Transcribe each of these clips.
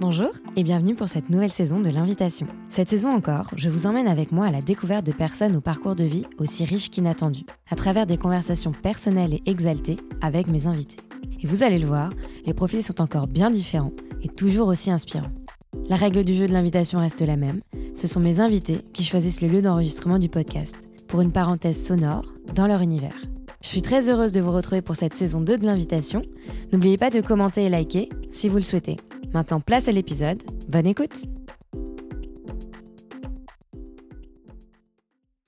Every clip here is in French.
Bonjour et bienvenue pour cette nouvelle saison de l'invitation. Cette saison encore, je vous emmène avec moi à la découverte de personnes au parcours de vie aussi riche qu'inattendu, à travers des conversations personnelles et exaltées avec mes invités. Et vous allez le voir, les profils sont encore bien différents et toujours aussi inspirants. La règle du jeu de l'invitation reste la même, ce sont mes invités qui choisissent le lieu d'enregistrement du podcast, pour une parenthèse sonore dans leur univers. Je suis très heureuse de vous retrouver pour cette saison 2 de l'invitation. N'oubliez pas de commenter et liker si vous le souhaitez. Maintenant, place à l'épisode. Bonne écoute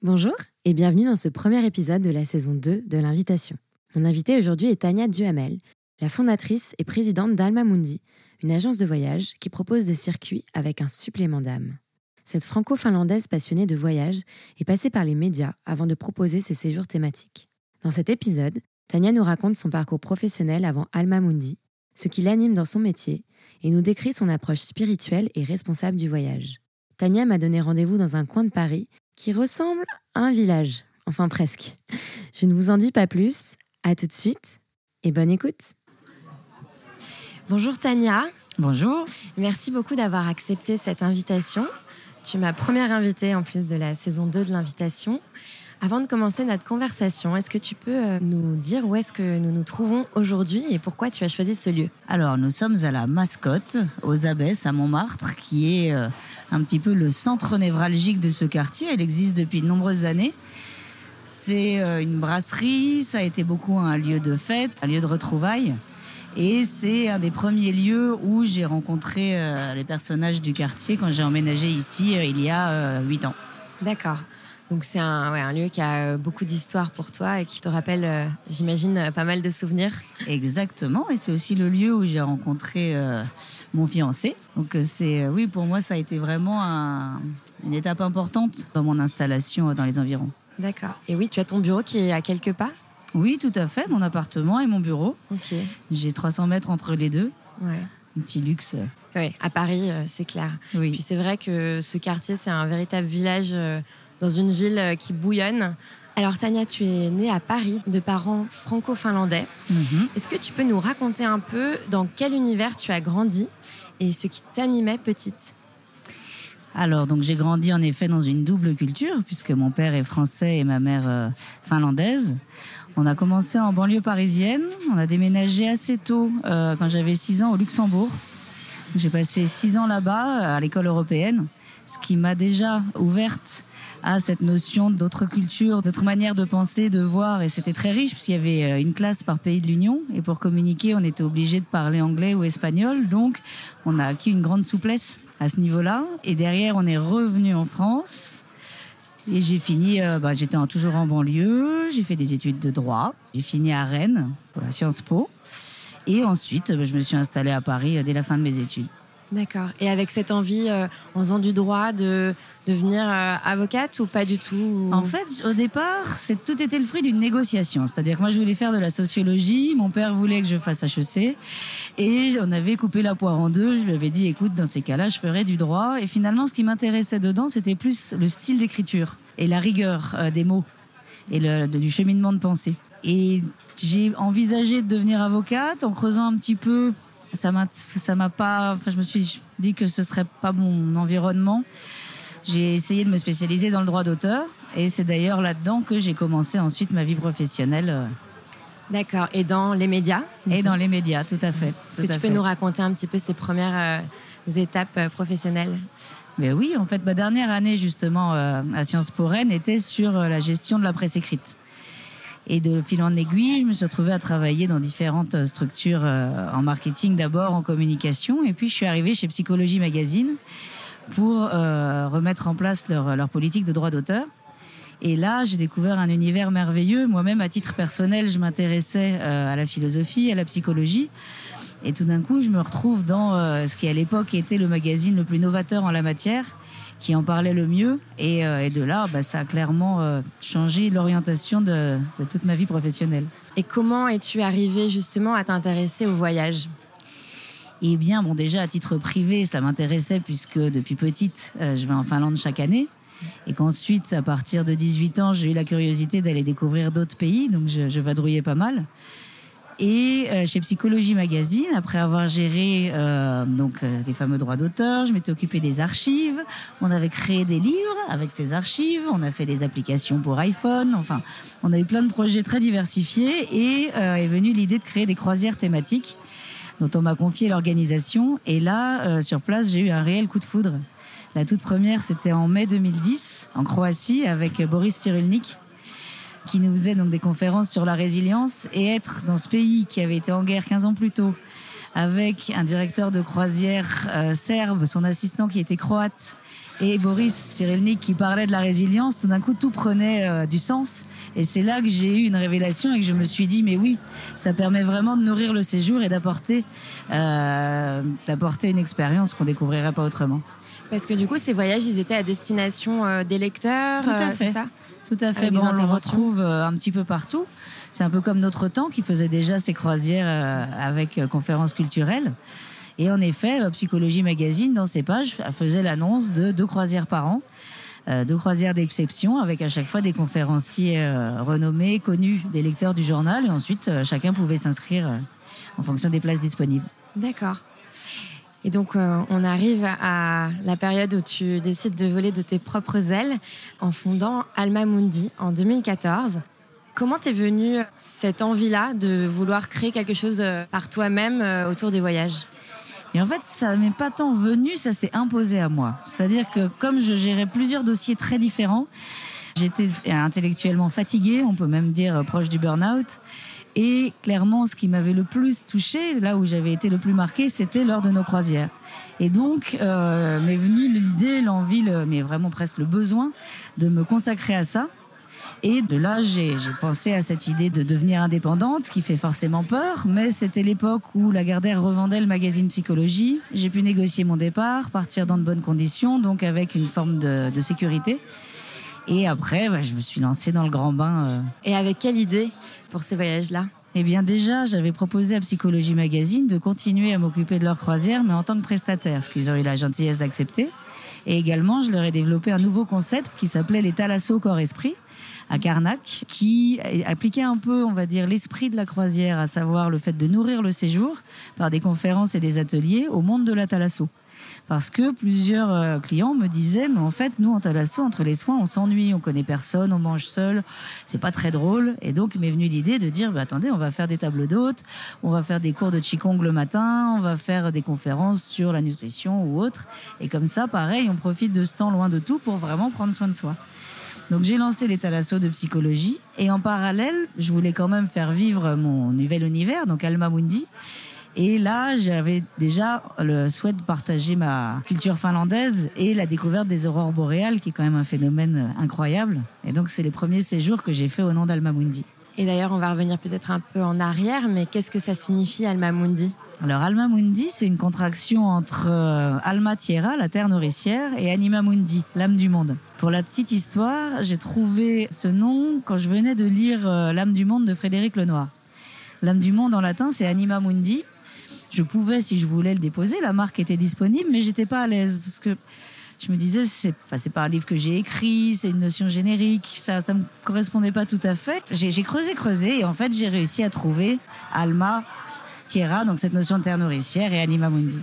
Bonjour et bienvenue dans ce premier épisode de la saison 2 de l'invitation. Mon invitée aujourd'hui est Tania Duhamel, la fondatrice et présidente d'Alma Mundi, une agence de voyage qui propose des circuits avec un supplément d'âme. Cette franco-finlandaise passionnée de voyage est passée par les médias avant de proposer ses séjours thématiques. Dans cet épisode, Tania nous raconte son parcours professionnel avant Alma Mundi, ce qui l'anime dans son métier et nous décrit son approche spirituelle et responsable du voyage. Tania m'a donné rendez-vous dans un coin de Paris qui ressemble à un village, enfin presque. Je ne vous en dis pas plus, à tout de suite et bonne écoute. Bonjour Tania. Bonjour. Merci beaucoup d'avoir accepté cette invitation. Tu es ma première invitée en plus de la saison 2 de l'invitation. Avant de commencer notre conversation, est-ce que tu peux euh, nous dire où est-ce que nous nous trouvons aujourd'hui et pourquoi tu as choisi ce lieu? Alors, nous sommes à la Mascotte, aux Abbesses, à Montmartre, qui est euh, un petit peu le centre névralgique de ce quartier. Elle existe depuis de nombreuses années. C'est euh, une brasserie, ça a été beaucoup un lieu de fête, un lieu de retrouvailles. Et c'est un des premiers lieux où j'ai rencontré les personnages du quartier quand j'ai emménagé ici il y a huit ans. D'accord. Donc c'est un, lieu qui a euh, beaucoup d'histoire pour toi et qui te rappelle, euh, j'imagine, pas mal de souvenirs. Exactement, et c'est aussi le lieu où j'ai rencontré euh, mon fiancé. Donc c'est, oui, pour moi, ça a été vraiment une étape importante dans mon installation dans les environs. D'accord. Et oui, tu as ton bureau qui est à quelques pas? Oui, tout à fait, mon appartement et mon bureau. Ok. J'ai 300 mètres entre les deux. Ouais. Un petit luxe. Oui, à Paris, c'est clair. Oui. Puis c'est vrai que ce quartier, c'est un véritable village dans une ville euh, qui bouillonne. Alors Tania, tu es née à Paris de parents franco-finlandais. Mhm. Est-ce que tu peux nous raconter un peu dans quel univers tu as grandi et ce qui t'animait petite? Alors, donc j'ai grandi en effet dans une double culture, puisque mon père est français et ma mère euh, finlandaise. On a commencé en banlieue parisienne. On a déménagé assez tôt, euh, quand j'avais 6 ans, au Luxembourg. J'ai passé 6 ans là-bas, à l'école européenne, ce qui m'a déjà ouverte à cette notion d'autres cultures, d'autres manières de penser, de voir. Et c'était très riche, puisqu'il y avait euh, une classe par pays de l'Union. Et pour communiquer, on était obligé de parler anglais ou espagnol. Donc, on a acquis une grande souplesse à ce niveau-là. Et derrière, on est revenu en France. Et j'ai fini, euh, bah, j'étais toujours en banlieue, j'ai fait des études de droit, j'ai fini à Rennes pour la Sciences Po. Et ensuite, bah, je me suis installée à Paris euh, dès la fin de mes études. D'accord. Et avec cette envie, euh, en faisant du droit, de devenir euh, avocate ou pas du tout En fait, au départ, c'est tout était le fruit d'une négociation. C'est-à-dire que moi, je voulais faire de la sociologie. Mon père voulait que je fasse HEC. Et on avait coupé la poire en deux. Je lui avais dit, écoute, dans ces cas-là, je ferai du droit. Et finalement, ce qui m'intéressait dedans, c'était plus le style d'écriture et la rigueur euh, des mots et le, du cheminement de pensée. Et j'ai envisagé de devenir avocate en creusant un petit peu ça m'a, ça m'a pas. Enfin, je me suis dit que ce serait pas mon environnement. J'ai essayé de me spécialiser dans le droit d'auteur, et c'est d'ailleurs là-dedans que j'ai commencé ensuite ma vie professionnelle. Euh. D'accord. Et dans les médias? Et dans les médias, tout à fait. Est-ce que tu peux nous raconter un petit peu ces premières euh, étapes euh, professionnelles? Mais oui, en fait, ma dernière année justement à Sciences Po Rennes était sur la gestion de la presse écrite. Et de fil en aiguille, je me suis retrouvée à travailler dans différentes structures euh, en marketing d'abord, en communication. Et puis je suis arrivée chez Psychologie Magazine pour euh, remettre en place leur, politique de droit d'auteur. Et là, j'ai découvert un univers merveilleux. Moi-même, à titre personnel, je m'intéressais euh, à la philosophie, à la psychologie. Et tout d'un coup, je me retrouve dans ce qui à l'époque était le magazine le plus novateur en la matière qui en parlait le mieux. Et, euh, de là, bah, ça a clairement euh, changé l'orientation de, toute ma vie professionnelle. Et comment es-tu arrivée justement à t'intéresser au voyage? Eh bien, bon, déjà à titre privé, ça m'intéressait puisque depuis petite, euh, je vais en Finlande chaque année. Et qu'ensuite, à partir de 18 ans, j'ai eu la curiosité d'aller découvrir d'autres pays, donc je, je vadrouillais pas mal. Et euh, chez Psychologie Magazine, après avoir géré euh, donc euh, les fameux droits d'auteur, je m'étais occupée des archives. On avait créé des livres avec ces archives. On a fait des applications pour iPhone. Enfin, on a eu plein de projets très diversifiés et est venue l'idée de créer des croisières thématiques dont on m'a confié l'organisation. Et là, sur place, j'ai eu un réel coup de foudre. La toute première, c'était en mai 2010 en Croatie avec Boris Cyrulnik qui nous faisait donc des conférences sur la résilience et être dans ce pays qui avait été en guerre 15 ans plus tôt avec un directeur de croisière euh, serbe, son assistant qui était croate et Boris Cyrulnik qui parlait de la résilience, tout d'un coup tout prenait euh, du sens. Et c'est là que j'ai eu une révélation et que je me suis dit, mais oui, ça permet vraiment de nourrir le séjour et d'apporter, euh, une expérience qu'on découvrirait pas autrement. Parce que du coup, ces voyages, ils étaient à destination des lecteurs, tout à fait. ça? Tout à fait. Bon, on le retrouve euh, un petit peu partout. C'est un peu comme notre temps qui faisait déjà ses croisières euh, avec euh, conférences culturelles. Et en effet, Psychologie Magazine, dans ses pages, faisait l'annonce de deux croisières par an. deux croisières d'exception avec à chaque fois des conférenciers renommés, connus des lecteurs du journal. Et ensuite, chacun pouvait s'inscrire en fonction des places disponibles. D'accord. Et donc, euh, on arrive à la période où tu décides de voler de tes propres ailes en fondant Alma Mundi en 2014. Comment t'es venue cette envie-là de vouloir créer quelque chose euh, par toi-même euh, autour des voyages? Et en fait, ça m'est pas tant venu, ça s'est imposé à moi. C'est-à-dire que comme je gérais plusieurs dossiers très différents, j'étais intellectuellement fatiguée, on peut même dire proche du burn-out. Et clairement, ce qui m'avait le plus touché, là où j'avais été le plus marqué, c'était lors de nos croisières. Et donc, euh, m'est venue l'idée, l'envie, mais vraiment presque le besoin de me consacrer à ça. Et de là, j'ai pensé à cette idée de devenir indépendante, ce qui fait forcément peur, mais c'était l'époque où Lagardère revendait le magazine Psychologie. J'ai pu négocier mon départ, partir dans de bonnes conditions, donc avec une forme de, de sécurité. Et après, bah, je me suis lancée dans le grand bain. Euh. Et avec quelle idée pour ces voyages-là? Eh bien déjà, j'avais proposé à Psychologie Magazine de continuer à m'occuper de leur croisière, mais en tant que prestataire, ce qu'ils ont eu la gentillesse d'accepter. Et également, je leur ai développé un nouveau concept qui s'appelait les Thalasso Corps-Esprit à Carnac, qui appliquait un peu, on va dire, l'esprit de la croisière, à savoir le fait de nourrir le séjour par des conférences et des ateliers au monde de la Thalasso parce que plusieurs euh, clients me disaient mais en fait nous en Talasso entre les soins on s'ennuie, on connaît personne, on mange seul, c'est pas très drôle et donc m'est venue l'idée de dire bah, attendez on va faire des tables d'hôtes, on va faire des cours de qigong le matin, on va faire des conférences sur la nutrition ou autre et comme ça pareil on profite de ce temps loin de tout pour vraiment prendre soin de soi. Donc j'ai lancé les Talasso de psychologie et en parallèle, je voulais quand même faire vivre mon nouvel univers, donc Alma Mundi. Et là, j'avais déjà le souhait de partager ma culture finlandaise et la découverte des aurores boréales, qui est quand même un phénomène incroyable. Et donc, c'est les premiers séjours que j'ai fait au nom d'Alma Mundi. Et d'ailleurs, on va revenir peut-être un peu en arrière, mais qu'est-ce que ça signifie Alma Mundi alors Alma Mundi, c'est une contraction entre euh, Alma Tierra, la terre nourricière, et Anima Mundi, l'âme du monde. Pour la petite histoire, j'ai trouvé ce nom quand je venais de lire euh, L'âme du monde de Frédéric Lenoir. L'âme du monde en latin, c'est Anima Mundi, je pouvais, si je voulais, le déposer. La marque était disponible, mais j'étais pas à l'aise parce que je me disais, c'est, enfin, c'est pas un livre que j'ai écrit, c'est une notion générique, ça, ça me correspondait pas tout à fait. J'ai, creusé, creusé, et en fait, j'ai réussi à trouver Alma, Tierra, donc cette notion de terre nourricière, et Anima Mundi.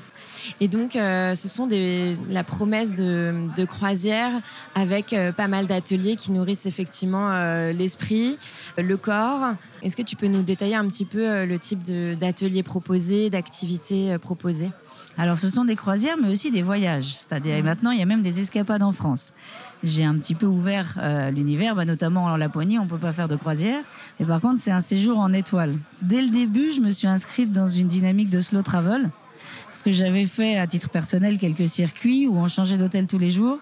Et donc, euh, ce sont des, la promesse de, de croisière avec euh, pas mal d'ateliers qui nourrissent effectivement euh, l'esprit, le corps. Est-ce que tu peux nous détailler un petit peu le type d'ateliers proposés, d'activités proposées? Alors, ce sont des croisières, mais aussi des voyages. C'est-à-dire, mmh. maintenant, il y a même des escapades en France. J'ai un petit peu ouvert l'univers, bah, notamment en Laponie, on peut pas faire de croisière. Et par contre, c'est un séjour en étoile. Dès le début, je me suis inscrite dans une dynamique de slow travel parce que j'avais fait à titre personnel quelques circuits où on changeait d'hôtel tous les jours.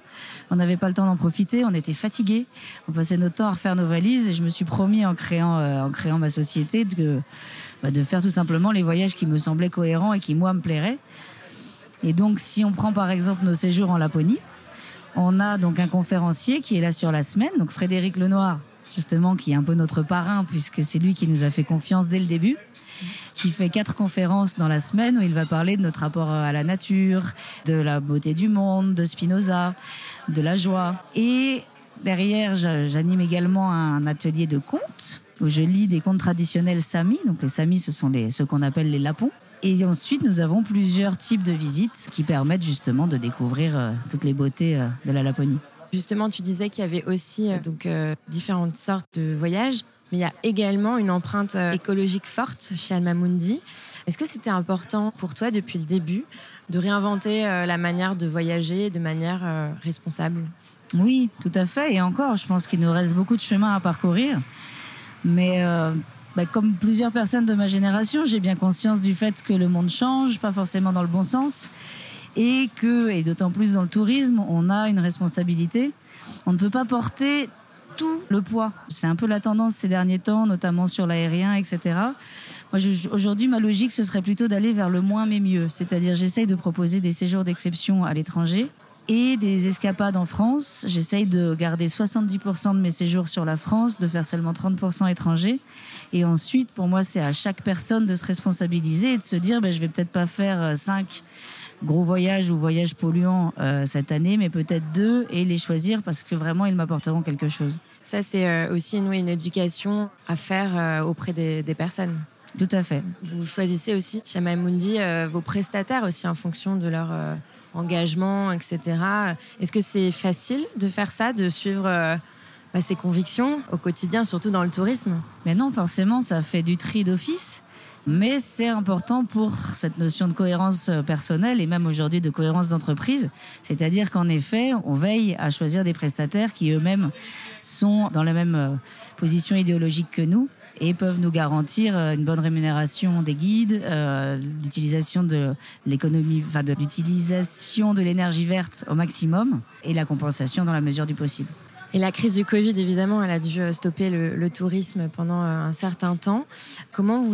On n'avait pas le temps d'en profiter, on était fatigués, on passait notre temps à refaire nos valises et je me suis promis en créant, euh, en créant ma société de, bah, de faire tout simplement les voyages qui me semblaient cohérents et qui moi me plairaient. Et donc si on prend par exemple nos séjours en Laponie, on a donc un conférencier qui est là sur la semaine, donc Frédéric Lenoir, justement, qui est un peu notre parrain puisque c'est lui qui nous a fait confiance dès le début qui fait quatre conférences dans la semaine où il va parler de notre rapport à la nature, de la beauté du monde, de Spinoza, de la joie. Et derrière, j'anime également un atelier de contes où je lis des contes traditionnels Sami. Donc les Sami, ce sont ceux qu'on appelle les Lapons. Et ensuite, nous avons plusieurs types de visites qui permettent justement de découvrir euh, toutes les beautés euh, de la Laponie. Justement, tu disais qu'il y avait aussi euh, donc différentes sortes de voyages, mais il y a également une empreinte écologique forte chez Alma Mundi. Est-ce que c'était important pour toi depuis le début de réinventer la manière de voyager de manière responsable? Oui, tout à fait. Et encore, je pense qu'il nous reste beaucoup de chemin à parcourir. Mais bah, comme plusieurs personnes de ma génération, j'ai bien conscience du fait que le monde change, pas forcément dans le bon sens, et que, et d'autant plus dans le tourisme, on a une responsabilité. On ne peut pas porter le poids. C'est un peu la tendance ces derniers temps, notamment sur l'aérien, etc. Moi, aujourd'hui, ma logique, ce serait plutôt d'aller vers le moins mais mieux. C'est-à-dire, j'essaye de proposer des séjours d'exception à l'étranger et des escapades en France. J'essaye de garder 70% de mes séjours sur la France, de faire seulement 30% étrangers. Et ensuite, pour moi, c'est à chaque personne de se responsabiliser et de se dire, ben, je vais peut-être pas faire 5 euh, gros voyages ou voyages polluants euh, cette année, mais peut-être deux et les choisir parce que vraiment, ils m'apporteront quelque chose. Ça, c'est euh, aussi une, une éducation à faire auprès des, personnes. Tout à fait. Vous choisissez aussi chez Mundi vos prestataires aussi en fonction de leur engagement, etc. Est-ce que c'est facile de faire ça, de suivre bah, ses convictions au quotidien, surtout dans le tourisme? Mais non, forcément, ça fait du tri d'office. Mais c'est important pour cette notion de cohérence euh, personnelle et même aujourd'hui de cohérence d'entreprise. C'est-à-dire qu'en effet, on veille à choisir des prestataires qui eux-mêmes sont dans la même euh, position idéologique que nous et peuvent nous garantir euh, une bonne rémunération des guides, l'utilisation de l'économie, enfin de l'utilisation de l'énergie verte au maximum et la compensation dans la mesure du possible. Et la crise du Covid, évidemment, elle a dû euh, stopper le, tourisme pendant euh, un certain temps. Comment vous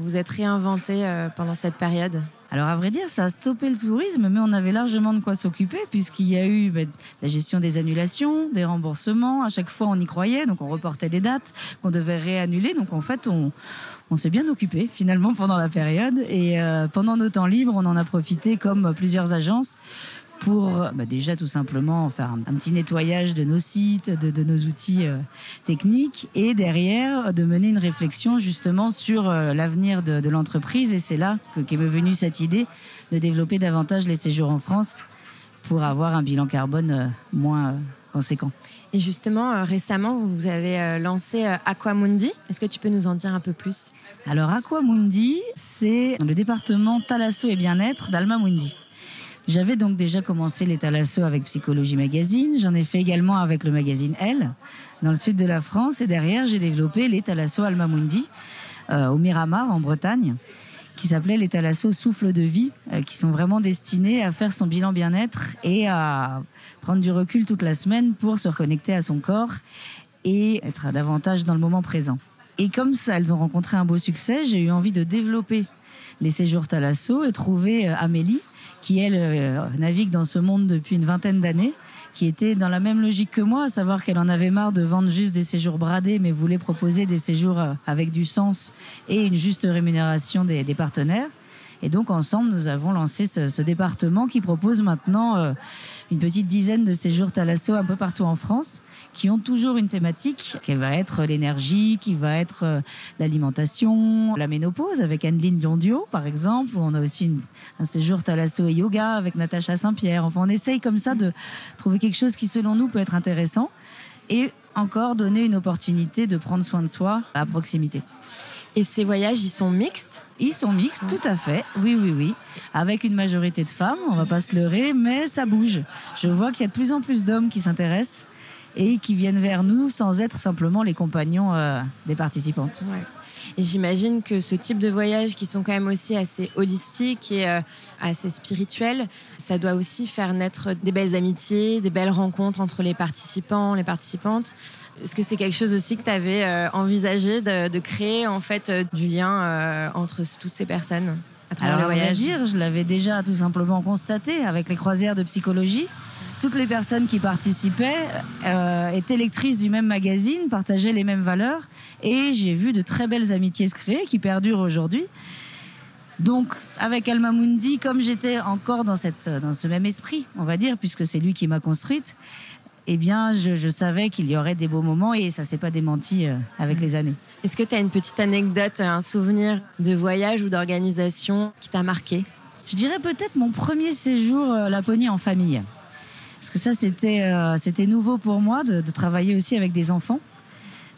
vous êtes réinventé euh, pendant cette période? Alors à vrai dire, ça a stoppé le tourisme, mais on avait largement de quoi s'occuper puisqu'il y a eu ben, la gestion des annulations, des remboursements. À chaque fois, on y croyait, donc on reportait des dates qu'on devait réannuler. Donc en fait, on s'est bien occupé finalement pendant la période. Et pendant nos temps libres, on en a profité comme plusieurs agences pour bah, déjà tout simplement faire un, petit nettoyage de nos sites, de, nos outils euh, techniques et derrière de mener une réflexion justement sur euh, l'avenir de, l'entreprise. Et c'est là qu'est me venue cette idée de développer davantage les séjours en France pour avoir un bilan carbone euh, moins conséquent. Et justement, récemment, vous avez lancé Aquamundi. Est-ce que tu peux nous en dire un peu plus? Alors, Aquamundi, c'est le département Thalasso et bien-être d'Alma Mundi. J'avais donc déjà commencé les Thalasso avec Psychologie Magazine. J'en ai fait également avec le magazine Elle, dans le sud de la France. Et derrière, j'ai développé les Thalasso Almamundi euh, au Miramar, en Bretagne, qui s'appelait les Thalasso Souffle de vie, euh, qui sont vraiment destinés à faire son bilan bien-être et à prendre du recul toute la semaine pour se reconnecter à son corps et être davantage dans le moment présent. Et comme ça, elles ont rencontré un beau succès, j'ai eu envie de développer les séjours Thalasso et trouver euh, Amélie, qui elle euh, navigue dans ce monde depuis une vingtaine d'années, qui était dans la même logique que moi, à savoir qu'elle en avait marre de vendre juste des séjours bradés, mais voulait proposer des séjours euh, avec du sens et une juste rémunération des partenaires. Et donc ensemble, nous avons lancé ce, département qui propose maintenant une petite dizaine de séjours Thalasso un peu partout en France, qui ont toujours une thématique qui va être l'énergie, qui va être euh, l'alimentation, la ménopause avec Anne-Lyne Biondio par exemple. On a aussi un séjour Thalasso et yoga avec Natacha Saint-Pierre. Enfin, on essaye comme ça de trouver quelque chose qui selon nous peut être intéressant et encore donner une opportunité de prendre soin de soi à proximité. Et ces voyages, ils sont mixtes Ils sont mixtes, tout à fait. Oui, oui, oui. Avec une majorité de femmes, on va pas se leurrer, mais ça bouge. Je vois qu'il y a de plus en plus d'hommes qui s'intéressent et qui viennent vers nous sans être simplement les compagnons euh, des participantes. Et j'imagine que ce type de voyages qui sont quand même aussi assez holistiques et euh, assez spirituels, ça doit aussi faire naître des belles amitiés, des belles rencontres entre les participants, les participantes. Est-ce que c'est quelque chose aussi que tu avais euh, envisagé de, créer en fait du lien entre toutes ces personnes à travers Alors, le voyage? dire, je l'avais déjà tout simplement constaté avec les croisières de psychologie toutes les personnes qui participaient euh, étaient lectrices du même magazine, partageaient les mêmes valeurs, et j'ai vu de très belles amitiés se créer qui perdurent aujourd'hui. Donc, avec Alma Mundi, comme j'étais encore dans, cette, dans ce même esprit, on va dire, puisque c'est lui qui m'a construite, eh bien, je, savais qu'il y aurait des beaux moments et ça s'est pas démenti euh, avec les années. Est-ce que tu as une petite anecdote, un souvenir de voyage ou d'organisation qui t'a marqué? Je dirais peut-être mon premier séjour à Laponie en famille. Parce que ça, c'était euh, nouveau pour moi de, travailler aussi avec des enfants.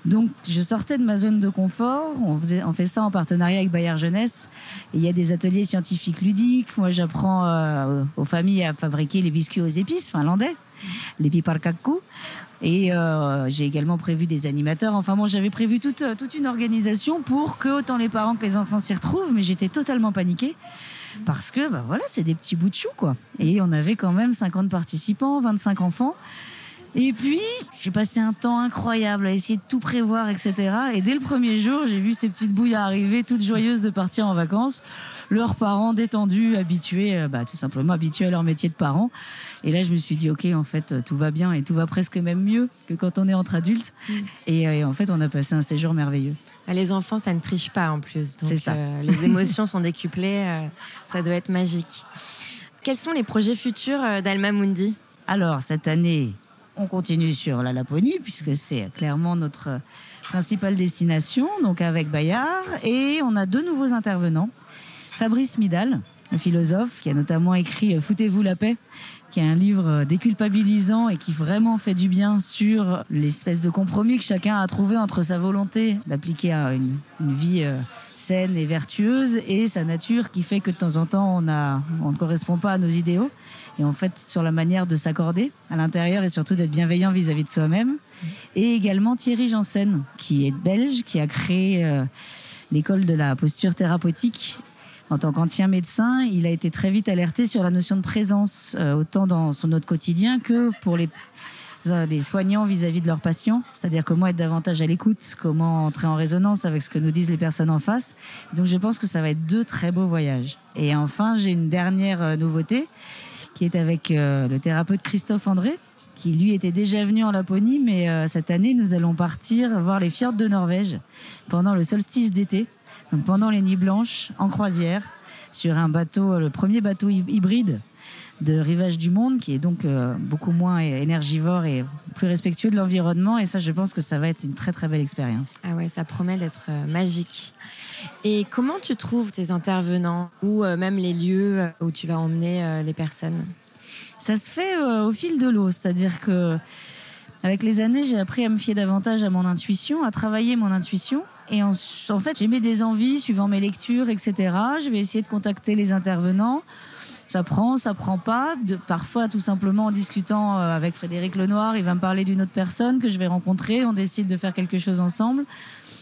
Donc, je sortais de ma zone de confort. On, faisait, on fait ça en partenariat avec Bayard Jeunesse. il y a des ateliers scientifiques ludiques. Moi, j'apprends euh, aux familles à fabriquer les biscuits aux épices finlandais les piparkaku. Et euh, j'ai également prévu des animateurs. Enfin bon, j'avais prévu toute, toute une organisation pour que autant les parents que les enfants s'y retrouvent, mais j'étais totalement paniquée. Parce que, bah voilà, c'est des petits bouts de chou, quoi. Et on avait quand même 50 participants, 25 enfants. Et puis, j'ai passé un temps incroyable à essayer de tout prévoir, etc. Et dès le premier jour, j'ai vu ces petites bouilles arriver, toutes joyeuses de partir en vacances. Leurs parents détendus, habitués, euh, bah, tout simplement habitués à leur métier de parents. Et là, je me suis dit, OK, en fait, tout va bien et tout va presque même mieux que quand on est entre adultes. Mm. Euh, et, en fait, on a passé un séjour merveilleux. Ah, les enfants, ça ne triche pas en plus. C'est ça. Euh, les émotions sont décuplées. ça doit être magique. Quels sont les projets futurs d'Alma Mundi? Alors, cette année, on continue sur la Laponie, puisque c'est clairement notre principale destination, donc avec Bayard. Et on a deux nouveaux intervenants. Fabrice Midal, un philosophe qui a notamment écrit Foutez-vous la paix, qui est un livre déculpabilisant et qui vraiment fait du bien sur l'espèce de compromis que chacun a trouvé entre sa volonté d'appliquer une, une vie euh, saine et vertueuse et sa nature qui fait que de temps en temps on ne correspond pas à nos idéaux et en fait sur la manière de s'accorder à l'intérieur et surtout d'être bienveillant vis-à-vis de soi-même. Et également Thierry Janssen, qui est belge, qui a créé euh, l'école de la posture thérapeutique. En tant qu'ancien médecin, il a été très vite alerté sur la notion de présence, euh, autant dans son autre quotidien que pour les les soignants vis-à-vis de leurs patients, c'est-à-dire comment être davantage à l'écoute, comment entrer en résonance avec ce que nous disent les personnes en face. Donc je pense que ça va être deux très beaux voyages. Et enfin, j'ai une dernière euh, nouveauté qui est avec euh, le thérapeute Christophe André, qui lui était déjà venu en Laponie, mais euh, cette année, nous allons partir voir les fjords de Norvège pendant le solstice d'été, donc pendant les nuits blanches, en croisière, sur un bateau, le premier bateau hybride de Rivage du Monde, qui est donc euh, beaucoup moins énergivore et plus respectueux de l'environnement. Et ça, je pense que ça va être une très très belle expérience. Ah ouais, ça promet d'être euh, magique. Et comment tu trouves tes intervenants ou euh, même les lieux où tu vas emmener les personnes? Ça se fait au fil de l'eau, c'est-à-dire que avec les années, j'ai appris à me fier davantage à mon intuition, à travailler mon intuition. Et en, en fait, j'ai mis des envies suivant mes lectures, etc. Je vais essayer de contacter les intervenants ça prend, ça prend pas. Parfois, tout simplement en discutant euh, avec Frédéric Lenoir, il va me parler d'une autre personne que je vais rencontrer. On décide de faire quelque chose ensemble.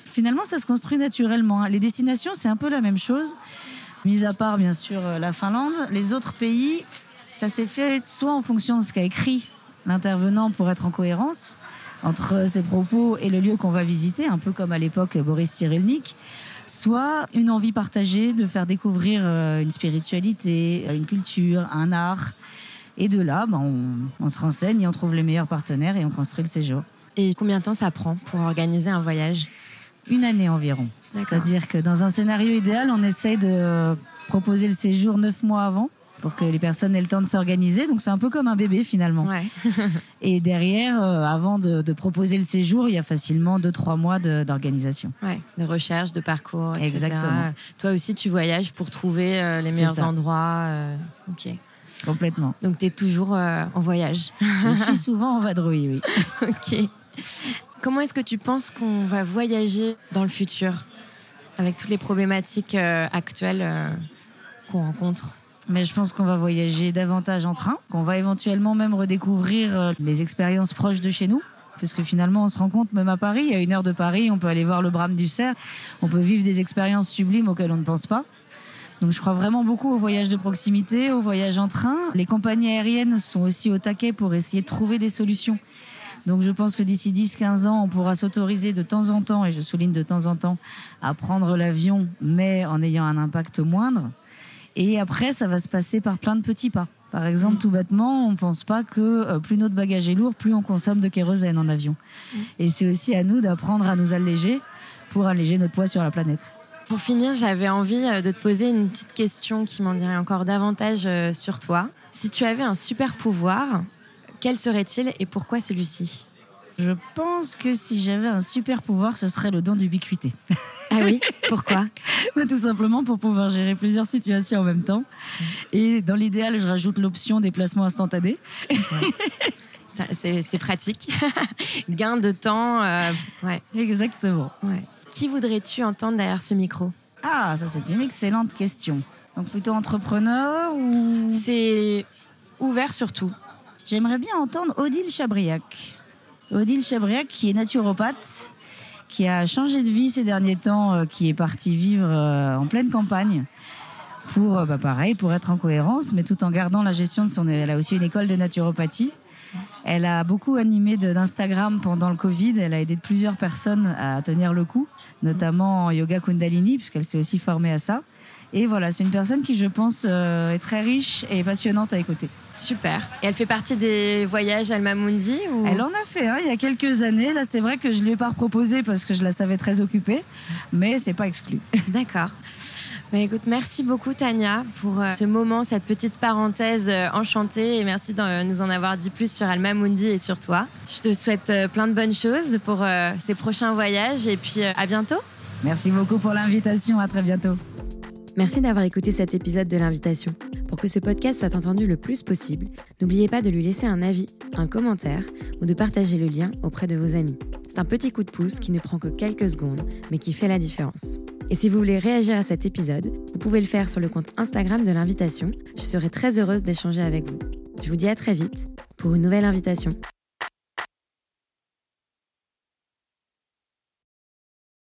Finalement, ça se construit naturellement. Hein. Les destinations, c'est un peu la même chose. Mis à part, bien sûr, euh, la Finlande, les autres pays, ça s'est fait soit en fonction de ce qu'a écrit l'intervenant pour être en cohérence entre ses propos et le lieu qu'on va visiter, un peu comme à l'époque Boris Cyrulnik soit une envie partagée de faire découvrir euh, une spiritualité, euh, une culture, un art. Et de là, ben, on, se renseigne et on trouve les meilleurs partenaires et on construit le séjour. Et combien de temps ça prend pour organiser un voyage? Une année environ. C'est-à-dire que dans un scénario idéal, on essaye de proposer le séjour neuf mois avant pour que les personnes aient le temps de s'organiser. Donc c'est un peu comme un bébé finalement. et derrière, euh, avant de, proposer le séjour, il y a facilement deux trois mois d'organisation. Ouais, de recherche, de parcours, etc. Exactement. Toi aussi, tu voyages pour trouver euh, les meilleurs endroits. Euh, ok. Complètement. Donc tu es toujours en voyage. Je suis souvent en vadrouille, oui. ok. Comment est-ce que tu penses qu'on va voyager dans le futur avec toutes les problématiques actuelles qu'on rencontre? Mais je pense qu'on va voyager davantage en train, qu'on va éventuellement même redécouvrir euh, les expériences proches de chez nous. Parce que finalement, on se rend compte, même à Paris, à une heure de Paris, on peut aller voir le Brame du Cerf, on peut vivre des expériences sublimes auxquelles on ne pense pas. Donc je crois vraiment beaucoup au voyage de proximité, au voyage en train. Les compagnies aériennes sont aussi au taquet pour essayer de trouver des solutions. Donc je pense que d'ici 10-15 ans, on pourra s'autoriser de temps en temps, et je souligne de temps en temps, à prendre l'avion, mais en ayant un impact moindre. Et après, ça va se passer par plein de petits pas. Par exemple, tout bêtement, on ne pense pas que euh, plus notre bagage est lourd, plus on consomme de kérosène en avion. Et c'est aussi à nous d'apprendre à nous alléger pour alléger notre poids sur la planète. Pour finir, j'avais envie euh, de te poser une petite question qui m'en dirait encore davantage euh, sur toi. Si tu avais un super pouvoir, Quel serait-il et pourquoi celui-ci? Je pense que si j'avais un super pouvoir, ce serait le don d'ubiquité. Ah oui Pourquoi? Bah, Tout simplement pour pouvoir gérer plusieurs situations en même temps. Et dans l'idéal, je rajoute l'option déplacement instantané. C'est pratique. Gain de temps. Euh, ouais. Exactement. Ouais. Qui voudrais-tu entendre derrière ce micro? Ah, ça c'est une excellente question. Donc plutôt entrepreneur ou... C'est ouvert surtout. J'aimerais bien entendre Odile Chabriac. Odile Chabriac qui est naturopathe, qui a changé de vie ces derniers temps, euh, qui est partie vivre euh, en pleine campagne pour, bah, pareil, pour être en cohérence, mais tout en gardant la gestion de son... Elle a aussi une école de naturopathie. Elle a beaucoup animé d'Instagram pendant le Covid. Elle a aidé plusieurs personnes à tenir le coup, notamment en yoga Kundalini, puisqu'elle s'est aussi formée à ça. Et voilà, c'est une personne qui, je pense, euh, est très riche et passionnante à écouter. Super. Et elle fait partie des voyages Alma Mundi ou... Elle en a fait hein, il y a quelques années. Là, c'est vrai que je ne lui ai pas proposé parce que je la savais très occupée, mais c'est pas exclu. D'accord. Bah, écoute, merci beaucoup Tania pour euh, ce moment, cette petite parenthèse euh, enchantée et merci de nous en avoir dit plus sur Alma Mundi et sur toi. Je te souhaite plein de bonnes choses pour ces prochains voyages et puis à bientôt. Merci beaucoup pour l'invitation, à très bientôt. Merci d'avoir écouté cet épisode de l'invitation. Pour que ce podcast soit entendu le plus possible, n'oubliez pas de lui laisser un avis, un commentaire ou de partager le lien auprès de vos amis. C'est un petit coup de pouce qui ne prend que quelques secondes, mais qui fait la différence. Et si vous voulez réagir à cet épisode, vous pouvez le faire sur le compte Instagram de l'invitation. Je serai très heureuse d'échanger avec vous. Je vous dis à très vite pour une nouvelle invitation.